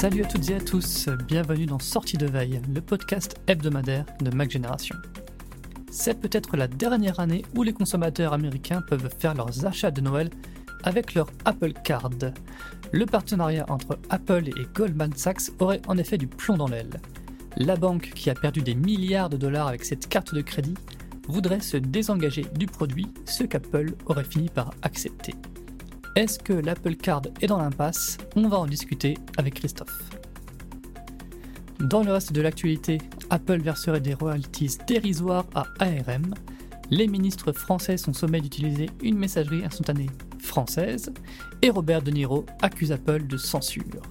Salut à toutes et à tous, bienvenue dans Sortie de Veille, le podcast hebdomadaire de Mac Génération. C'est peut-être la dernière année où les consommateurs américains peuvent faire leurs achats de Noël avec leur Apple Card. Le partenariat entre Apple et Goldman Sachs aurait en effet du plomb dans l'aile. La banque, qui a perdu des milliards de dollars avec cette carte de crédit, voudrait se désengager du produit, ce qu'Apple aurait fini par accepter. Est-ce que l'Apple Card est dans l'impasse? On va en discuter avec Christophe. Dans le reste de l'actualité, Apple verserait des royalties dérisoires à ARM. Les ministres français sont sommés d'utiliser une messagerie instantanée française. Et Robert De Niro accuse Apple de censure.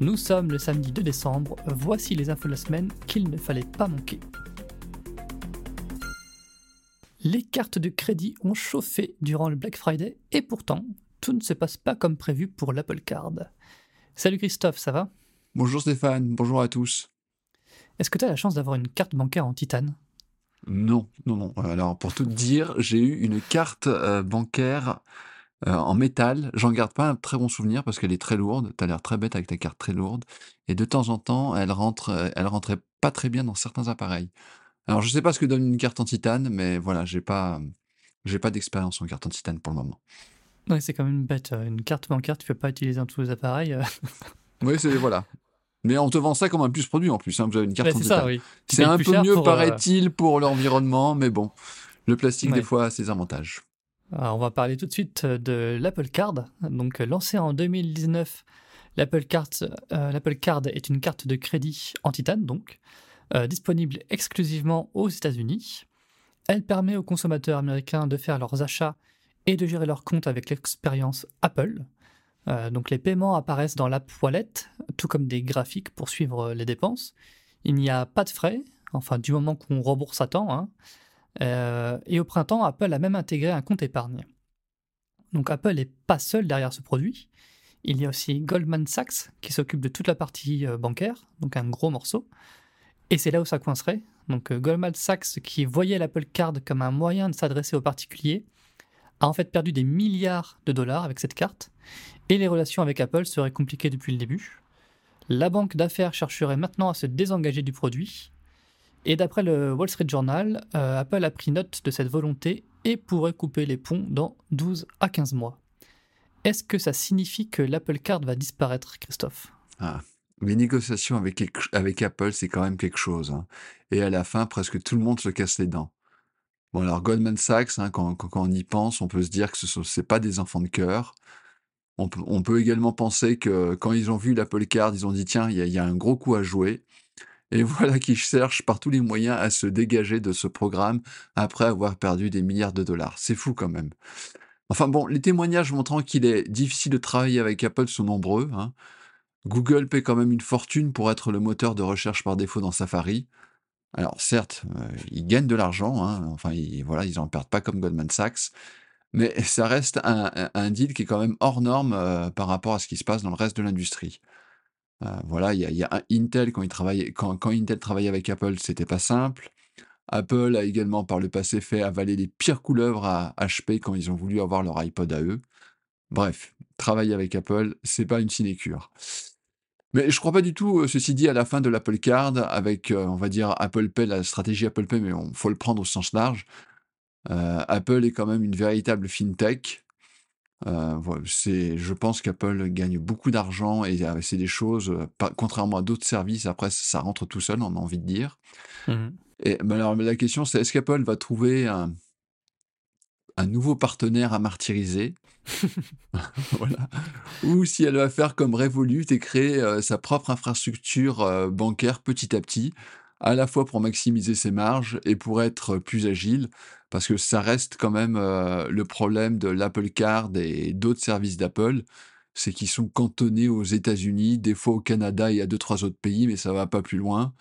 Nous sommes le samedi 2 décembre, voici les infos de la semaine qu'il ne fallait pas manquer. Les cartes de crédit ont chauffé durant le Black Friday et pourtant, tout ne se passe pas comme prévu pour l'Apple Card. Salut Christophe, ça va? Bonjour Stéphane, bonjour à tous. Est-ce que tu as la chance d'avoir une carte bancaire en titane? Non, non, non. Alors pour tout te dire, j'ai eu une carte euh, bancaire euh, en métal. J'en garde pas un très bon souvenir parce qu'elle est très lourde. Tu as l'air très bête avec ta carte très lourde. Et de temps en temps, elle rentre, euh, elle rentrait pas très bien dans certains appareils. Alors je sais pas ce que donne une carte en titane, mais voilà, j'ai pas, j'ai pas d'expérience en carte en titane pour le moment. C'est quand même bête. Une carte bancaire, tu peux pas utiliser dans tous les appareils. oui, c'est voilà. Mais on te vend ça comme un plus produit en plus. Hein. Vous avez une carte c'est oui. C'est un peu mieux, euh, paraît-il, pour l'environnement, mais bon, le plastique, Ouais. des fois, a ses avantages. Alors, on va parler tout de suite euh, de l'Apple Card. Donc, euh, lancé en 2019, l'Apple Card, euh, l'Apple Card est une carte de crédit en titane, donc, euh, disponible exclusivement aux États-Unis. Elle permet aux consommateurs américains de faire leurs achats et de gérer leurs comptes avec l'expérience Apple. Euh, donc, les paiements apparaissent dans l'app Wallet, tout comme des graphiques pour suivre euh, les dépenses. Il n'y a pas de frais, enfin, du moment qu'on rembourse à temps. hein. Euh, et au printemps, Apple a même intégré un compte épargne. Donc Apple n'est pas seul derrière ce produit. Il y a aussi Goldman Sachs qui s'occupe de toute la partie bancaire, donc un gros morceau. Et c'est là où ça coincerait. Donc Goldman Sachs, qui voyait l'Apple Card comme un moyen de s'adresser aux particuliers, a en fait perdu des milliards de dollars avec cette carte. Et les relations avec Apple seraient compliquées depuis le début. La banque d'affaires chercherait maintenant à se désengager du produit. Et d'après le Wall Street Journal, euh, Apple a pris note de cette volonté et pourrait couper les ponts dans 12 à 15 mois. Est-ce que ça signifie que l'Apple Card va disparaître, Christophe? Ah. Les négociations avec, Apple, c'est quand même quelque chose. hein. Et à la fin, presque tout le monde se casse les dents. Bon, alors Goldman Sachs, hein, quand, on y pense, on peut se dire que ce n'est pas des enfants de cœur. On peut, également penser que quand ils ont vu l'Apple Card, ils ont dit tiens, il y, a- il y a un gros coup à jouer. Et voilà qu'ils cherchent par tous les moyens à se dégager de ce programme après avoir perdu des milliards de dollars. C'est fou quand même. Enfin bon, les témoignages montrant qu'il est difficile de travailler avec Apple sont nombreux. hein. Google paie quand même une fortune pour être le moteur de recherche par défaut dans Safari. Alors certes, euh, ils gagnent de l'argent, hein, enfin ils, voilà, ils en perdent pas comme Goldman Sachs, mais ça reste un, deal qui est quand même hors norme euh, par rapport à ce qui se passe dans le reste de l'industrie. Euh, voilà, il y a, Intel quand Intel travaillait avec Apple, c'était pas simple. Apple a également par le passé fait avaler les pires couleuvres à HP quand ils ont voulu avoir leur iPod à eux. Bref, travailler avec Apple, c'est pas une sinécure. Mais je crois pas du tout, euh, ceci dit, à la fin de l'Apple Card, avec, euh, on va dire, Apple Pay, la stratégie Apple Pay, mais il faut le prendre au sens large. Euh, Apple est quand même une véritable fintech. c'est, je pense qu'Apple gagne beaucoup d'argent et c'est des choses, contrairement à d'autres services, après ça rentre tout seul, on a envie de dire. Mmh et alors, la question, c'est est-ce qu'Apple va trouver un, un nouveau partenaire à martyriser? Ou si elle va faire comme Revolut et créer euh, sa propre infrastructure euh, bancaire petit à petit, à la fois pour maximiser ses marges et pour être plus agile, parce que ça reste quand même euh, le problème de l'Apple Card et d'autres services d'Apple, c'est qu'ils sont cantonnés aux États-Unis, des fois au Canada et à deux, trois autres pays, mais ça va pas plus loin.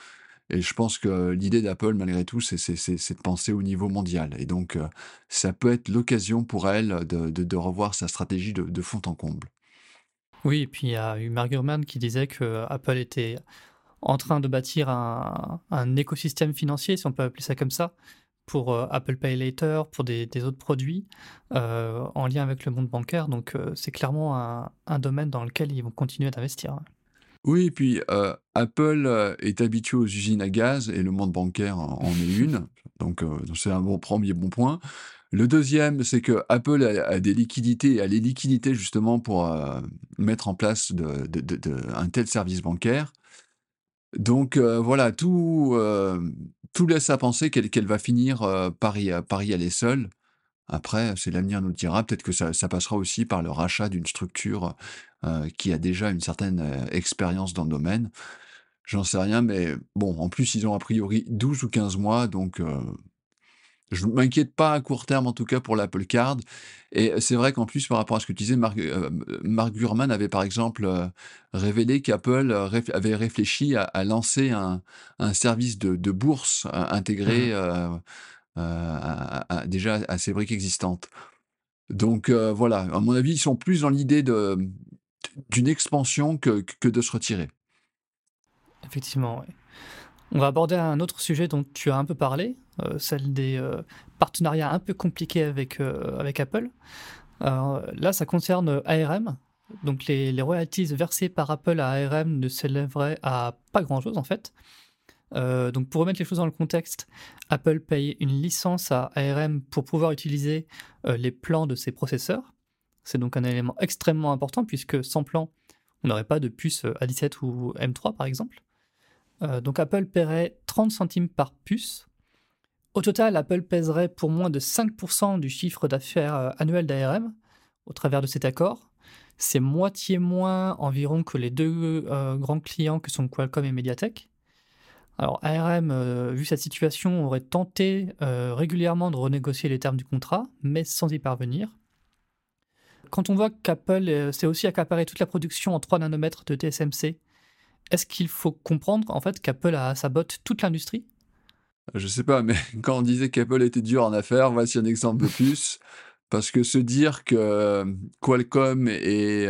Et je pense que l'idée d'Apple, malgré tout, c'est de penser au niveau mondial. Et donc, euh, ça peut être l'occasion pour elle de, revoir sa stratégie de, fond en comble. Oui, et puis il y a eu Mark Gurman qui disait que Apple était en train de bâtir un, écosystème financier, si on peut appeler ça comme ça, pour euh, Apple Pay Later, pour des, autres produits euh, en lien avec le monde bancaire. Donc, c'est clairement un, un, domaine dans lequel ils vont continuer d'investir. Oui, puis Apple est habitué aux usines à gaz et le monde bancaire en est une. Donc, c'est un premier bon point. Le deuxième, c'est que Apple a, des liquidités, a les liquidités justement pour mettre en place un tel service bancaire. Donc voilà, tout, tout laisse à penser qu'elle va finir par y aller seule. Après, c'est l'avenir nous le dira. Peut-être que ça, passera aussi par le rachat d'une structure euh, qui a déjà une certaine euh, expérience dans le domaine. J'en sais rien, mais bon, en plus, ils ont a priori 12 ou 15 mois, donc euh, je ne m'inquiète pas à court terme, en tout cas pour l'Apple Card. Et c'est vrai qu'en plus, par rapport à ce que tu disais, Mark, Gurman avait par exemple révélé qu'Apple avait réfléchi à, lancer un, service de, bourse intégré. Mmh euh, déjà à ces briques existantes. Donc euh, voilà, à mon avis, ils sont plus dans l'idée d'une expansion que, que, de se retirer. Effectivement, oui. On va aborder un autre sujet dont tu as un peu parlé, euh, celle des partenariats un peu compliqués avec, avec Apple. là, ça concerne ARM. Donc les, les, royalties versées par Apple à ARM ne s'élèveraient à pas grand-chose en fait. Euh, donc pour remettre les choses dans le contexte, Apple paye une licence à ARM pour pouvoir utiliser euh, les plans de ses processeurs. C'est donc un élément extrêmement important puisque sans plan, on n'aurait pas de puce A17 ou M3 par exemple. Euh, donc Apple paierait 30 centimes par puce. Au total, Apple pèserait pour moins de 5% du chiffre d'affaires annuel d'ARM au travers de cet accord. C'est moitié moins environ que les deux grands clients que sont Qualcomm et MediaTek. Alors ARM, euh, vu cette situation, aurait tenté euh, régulièrement de renégocier les termes du contrat, mais sans y parvenir. Quand on voit qu'Apple euh, s'est aussi accaparé toute la production en 3 nanomètres de TSMC, est-ce qu'il faut comprendre en fait qu'Apple a toute l'industrie? Je sais pas, mais quand on disait qu'Apple était dur en affaires, voici un exemple de plus. Parce que se dire que Qualcomm et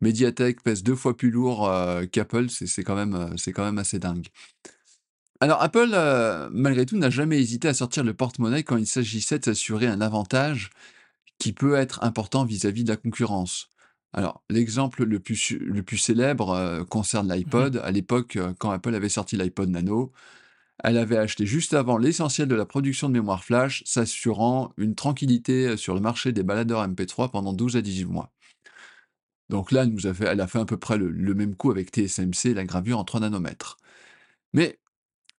Mediatek pèse deux fois plus lourd euh, qu'Apple, c'est quand, même, euh, c'est quand même assez dingue. Alors Apple, euh, malgré tout, n'a jamais hésité à sortir le porte-monnaie quand il s'agissait de s'assurer un avantage qui peut être important vis-à-vis de la concurrence. Alors l'exemple le plus, le plus célèbre concerne mmh l'iPod. À l'époque, quand Apple avait sorti l'iPod Nano, elle avait acheté juste avant l'essentiel de la production de mémoire flash, s'assurant une tranquillité sur le marché des baladeurs MP3 pendant 12 à 18 mois. Donc là, elle, a fait à peu près le, même coup avec TSMC, la gravure en 3 nanomètres. Mais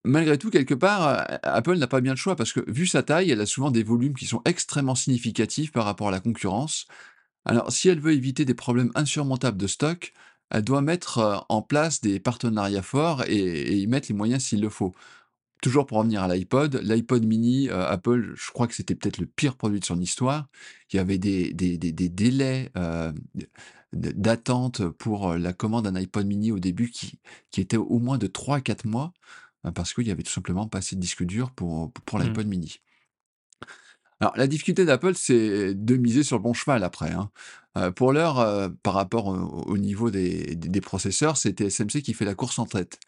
malgré tout, quelque part, euh, Apple n'a pas bien le choix parce que vu sa taille, elle a souvent des volumes qui sont extrêmement significatifs par rapport à la concurrence. Alors si elle veut éviter des problèmes insurmontables de stock, elle doit mettre euh, en place des partenariats forts et, y mettre les moyens s'il le faut. Toujours pour revenir à l'iPod, l'iPod mini, euh, Apple, je crois que c'était peut-être le pire produit de son histoire. Il y avait des, délais d'attente pour la commande d'un iPod mini au début qui, qui était au moins de 3-4 mois. parce qu'il y avait tout simplement pas assez de disque dur pour, pour Mmh. l'iPod mini. Alors, la difficulté d'Apple, c'est de miser sur le bon cheval après. hein. Euh, pour l'heure, euh, par rapport au, au niveau des, des- des processeurs, c'est TSMC qui fait la course en tête.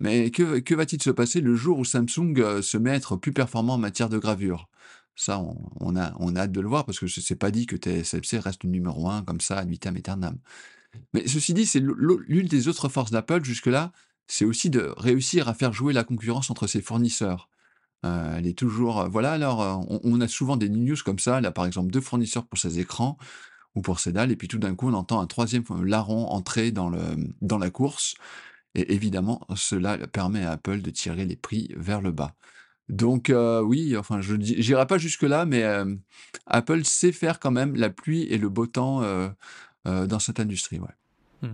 Mais que, que va-t-il se passer le jour où Samsung euh, se met à être plus performant en matière de gravure? Ça, on, a, hâte de le voir parce que c'est pas dit que TSMC reste numéro un comme ça, ad vitam aeternam. Mais ceci dit, c'est l'une des autres forces d'Apple jusque-là, c'est aussi de réussir à faire jouer la concurrence entre ses fournisseurs. Euh, toujours. euh, Voilà, alors, euh, on, a souvent des news comme ça. Là, par exemple, deux fournisseurs pour ses écrans ou pour ses dalles, et puis tout d'un coup, on entend un troisième larron entrer dans, dans la course. Et évidemment, cela permet à Apple de tirer les prix vers le bas. Donc, euh, oui, enfin, je n'irai pas jusque-là, mais euh, Apple sait faire quand même la pluie et le beau temps euh, dans cette industrie. Ouais.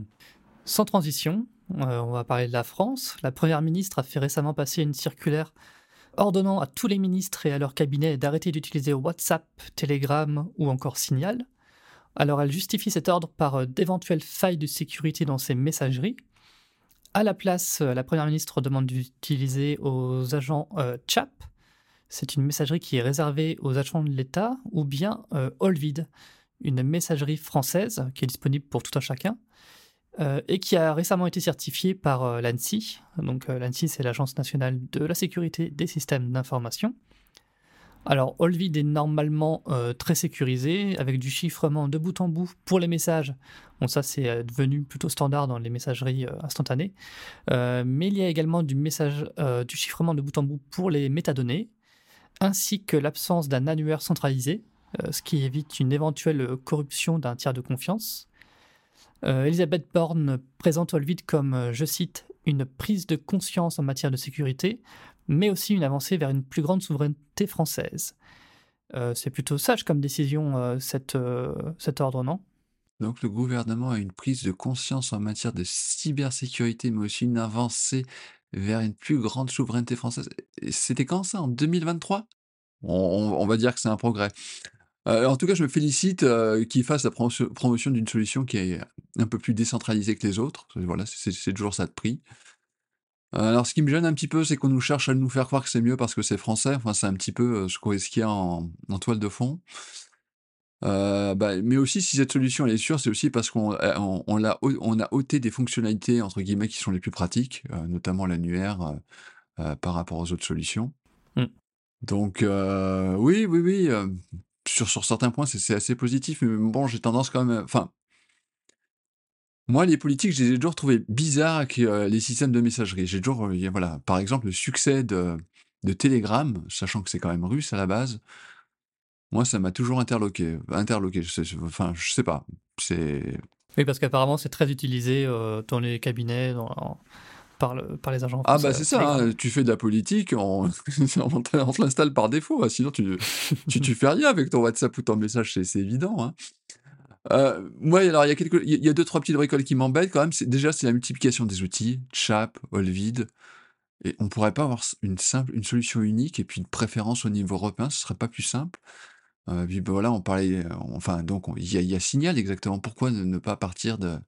Sans transition, on va parler de la France. La Première ministre a fait récemment passer une circulaire ordonnant à tous les ministres et à leur cabinet d'arrêter d'utiliser WhatsApp, Telegram ou encore Signal. Alors elle justifie cet ordre par d'éventuelles failles de sécurité dans ces messageries. À la place, euh, la Première ministre demande d'utiliser aux agents euh, CHAP. C'est une messagerie qui est réservée aux agents de l'État, ou bien euh, une messagerie française qui est disponible pour tout un chacun euh, et qui a récemment été certifiée par l'ANSI. Donc l'ANSI, c'est l'Agence nationale de la sécurité des systèmes d'information. Alors, Olvid est normalement euh, très sécurisé, avec du chiffrement de bout en bout pour les messages. Bon, ça, c'est euh, devenu plutôt standard dans les messageries euh, instantanées. Mais il y a également du, du chiffrement de bout en bout pour les métadonnées, ainsi que l'absence d'un annuaire centralisé, ce qui évite une éventuelle corruption d'un tiers de confiance. Elisabeth Borne présente Olvid comme, je cite, une prise de conscience en matière de sécurité, mais aussi une avancée vers une plus grande souveraineté française. Euh, c'est plutôt sage comme décision, euh, cette, euh, cet ordre, non Donc, le gouvernement a une prise de conscience en matière de cybersécurité, mais aussi une avancée vers une plus grande souveraineté française. C'était quand ça En 2023 on, on- va dire que c'est un progrès. En tout cas, je me félicite euh, qu'il fasse la promotion, d'une solution qui est un peu plus décentralisée que les autres. Voilà, c'est toujours ça de prix. Euh, alors, ce qui me gêne un petit peu, c'est qu'on nous cherche à nous faire croire que c'est mieux parce que c'est français. Enfin, c'est un petit peu euh, ce qu'on- ce qu'il y a en, en toile de fond. Euh, bah, mais aussi, si cette solution elle est sûre, c'est aussi parce qu'on euh, on, on l'a ôt- on a ôté des fonctionnalités entre guillemets qui sont les plus pratiques, euh, notamment l'annuaire euh, euh, par rapport aux autres solutions. Mm. Donc, euh, oui, oui, oui. euh, sur, sur certains points, c'est c'est assez positif. Mais bon, j'ai tendance quand même. Enfin, moi, les politiques, je les ai toujours trouvés bizarres avec euh, les systèmes de messagerie. J'ai toujours, euh, voilà, par exemple, le succès de, de Telegram, sachant que c'est quand même russe à la base, moi, ça m'a toujours interloqué. Interloqué, je sais, enfin, je sais pas. C'est. Oui, parce qu'apparemment, c'est très utilisé euh, dans les cabinets, dans- en- par, le- par les agents Ah, bah, c'est ça, hein, tu fais de la politique, on, on te l'installe par défaut, hein, sinon tu, tu, tu fais rien avec ton WhatsApp ou ton message, c'est c'est évident. Hein. Euh, moi, alors, il y, a quelques, il y a- deux, trois petites bricoles qui m'embêtent quand même. Déjà, c'est la multiplication des outils, Chap, Olvid. Et on pourrait pas avoir une simple, une solution unique et puis une préférence au niveau européen, ce serait pas plus simple. Euh, puis ben voilà, on parlait, euh, enfin donc on- il y, a, Signal exactement. Pourquoi ne, ne pas partir de,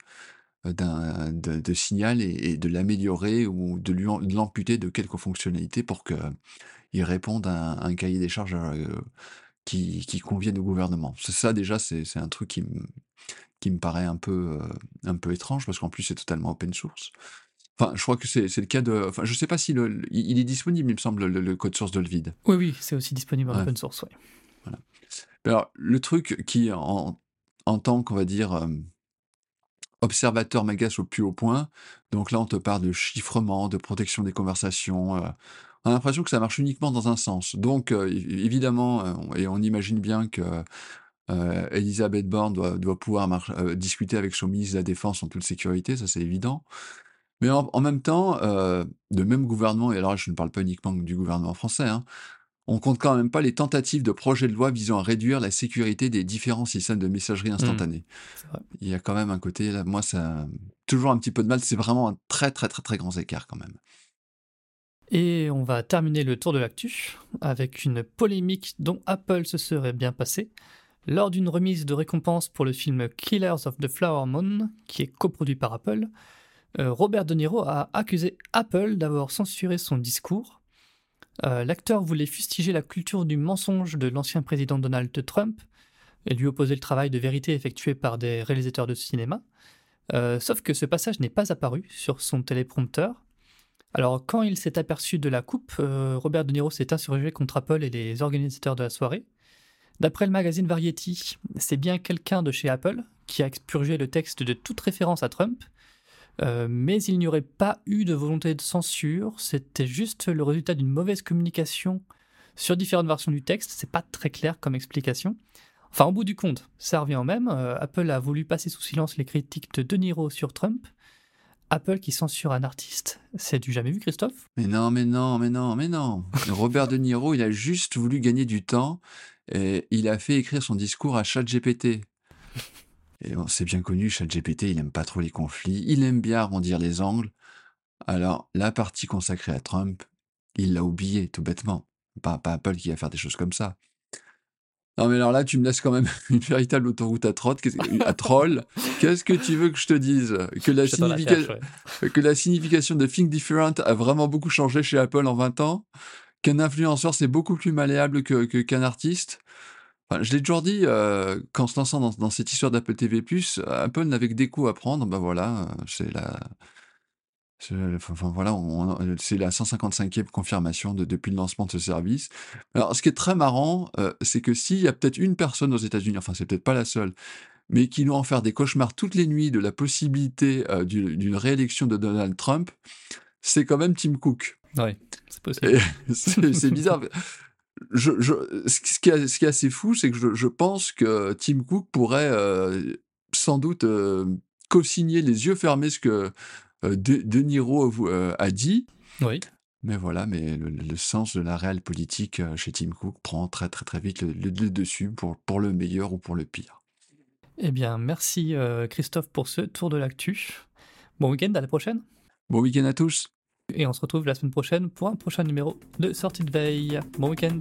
d'un, de, Signal et, de l'améliorer ou de lui de l'amputer de quelques fonctionnalités pour que il réponde à un, cahier des charges euh, qui, qui convienne au gouvernement. C'est ça déjà, c'est un truc qui me, qui me paraît un peu, euh, un peu étrange parce qu'en plus c'est totalement open source. Enfin, je crois que c'est le cas de. Enfin, je sais pas si le, le- il est disponible, il me semble, le, le code source de Olvid. Oui, oui, c'est aussi disponible en Ouais. open source. ouais. Alors, le truc qui, en, en tant qu'on va dire euh, observateur, m'agace au plus haut point, donc là, on te parle de chiffrement, de protection des conversations. euh, on a l'impression que ça marche uniquement dans un sens. Donc, euh, évidemment, euh, et on imagine bien que euh, Elisabeth Borne doit, doit pouvoir euh, discuter avec son ministre de la Défense en toute sécurité, ça c'est évident. Mais en, en même temps, euh, le même gouvernement, et alors je ne parle pas uniquement du gouvernement français, hein, on compte quand même pas les tentatives de projets de loi visant à réduire la sécurité des différents systèmes de messagerie instantanée. c'est vrai. Il y a quand même un côté, là, moi, ça toujours un petit peu de mal. C'est vraiment un très, très, très, très grand écart quand même. Et on va terminer le tour de l'actu avec une polémique dont Apple se serait bien passé lors d'une remise de récompense pour le film Killers of the Flower Moon, qui est coproduit par Apple. Euh, Robert De Niro a accusé Apple d'avoir censuré son discours. Euh, l'acteur voulait fustiger la culture du mensonge de l'ancien président Donald Trump et lui opposer le travail de vérité effectué par des réalisateurs de cinéma. Euh, sauf que ce passage n'est pas apparu sur son téléprompteur. Alors, quand il s'est aperçu de la coupe, Robert De Niro s'est insurgé contre Apple et les organisateurs de la soirée. D'après le magazine Variety, c'est bien quelqu'un de chez Apple qui a expurgé le texte de toute référence à Trump, euh, mais il n'y aurait pas eu de volonté de censure, c'était juste le résultat d'une mauvaise communication sur différentes versions du texte, c'est pas très clair comme explication. Enfin, au bout du compte, ça revient au même, euh, Apple a voulu passer sous silence les critiques de De Niro sur Trump, Apple qui censure un artiste, c'est du jamais vu, Christophe? Mais non, mais non, mais non, mais non. Robert De Niro, il a juste voulu gagner du temps et il a fait écrire son discours à ChatGPT. Et c'est bien connu, ChatGPT, il aime pas trop les conflits, il aime bien arrondir les angles. Alors, la partie consacrée à Trump, il l'a oublié, tout bêtement. Pas, pas Apple qui va faire des choses comme ça. Non, mais alors là, tu me laisses quand même une véritable autoroute à, trotte, à troll. Qu'est-ce que tu veux que je te dise? Que la, que la signification de Think Different a vraiment beaucoup changé chez Apple en 20 ans? Qu'un influenceur, c'est beaucoup plus malléable que, qu'un artiste? Je l'ai toujours dit, euh, qu'en se lançant dans, cette histoire d'Apple TV+, Apple n'avait que des coups à prendre. Ben voilà, c'est la, enfin, voilà, c'est la 155e confirmation de, depuis le lancement de ce service. Alors, ce qui est très marrant, euh, c'est que s'il y a peut-être une personne aux États-Unis, enfin, c'est peut-être pas la seule, mais qui doit en faire des cauchemars toutes les nuits de la possibilité euh, d'une réélection de Donald Trump, c'est quand même Tim Cook. Oui, c'est possible. c'est bizarre je, je, ce, qui est, ce, qui est, assez fou, c'est que je, je, pense que Tim Cook pourrait euh, sans doute euh, co-signer les yeux fermés ce que euh, de, Niro euh, a dit. Oui. Mais voilà, mais le, sens de la réelle politique chez Tim Cook prend très très très vite le, le, dessus pour, pour le meilleur ou pour le pire. Eh bien, merci Christophe pour ce tour de l'actu. Bon week-end, à la prochaine. Bon week-end à tous. Et on se retrouve la semaine prochaine pour un prochain numéro de Sortie de veille. Bon week-end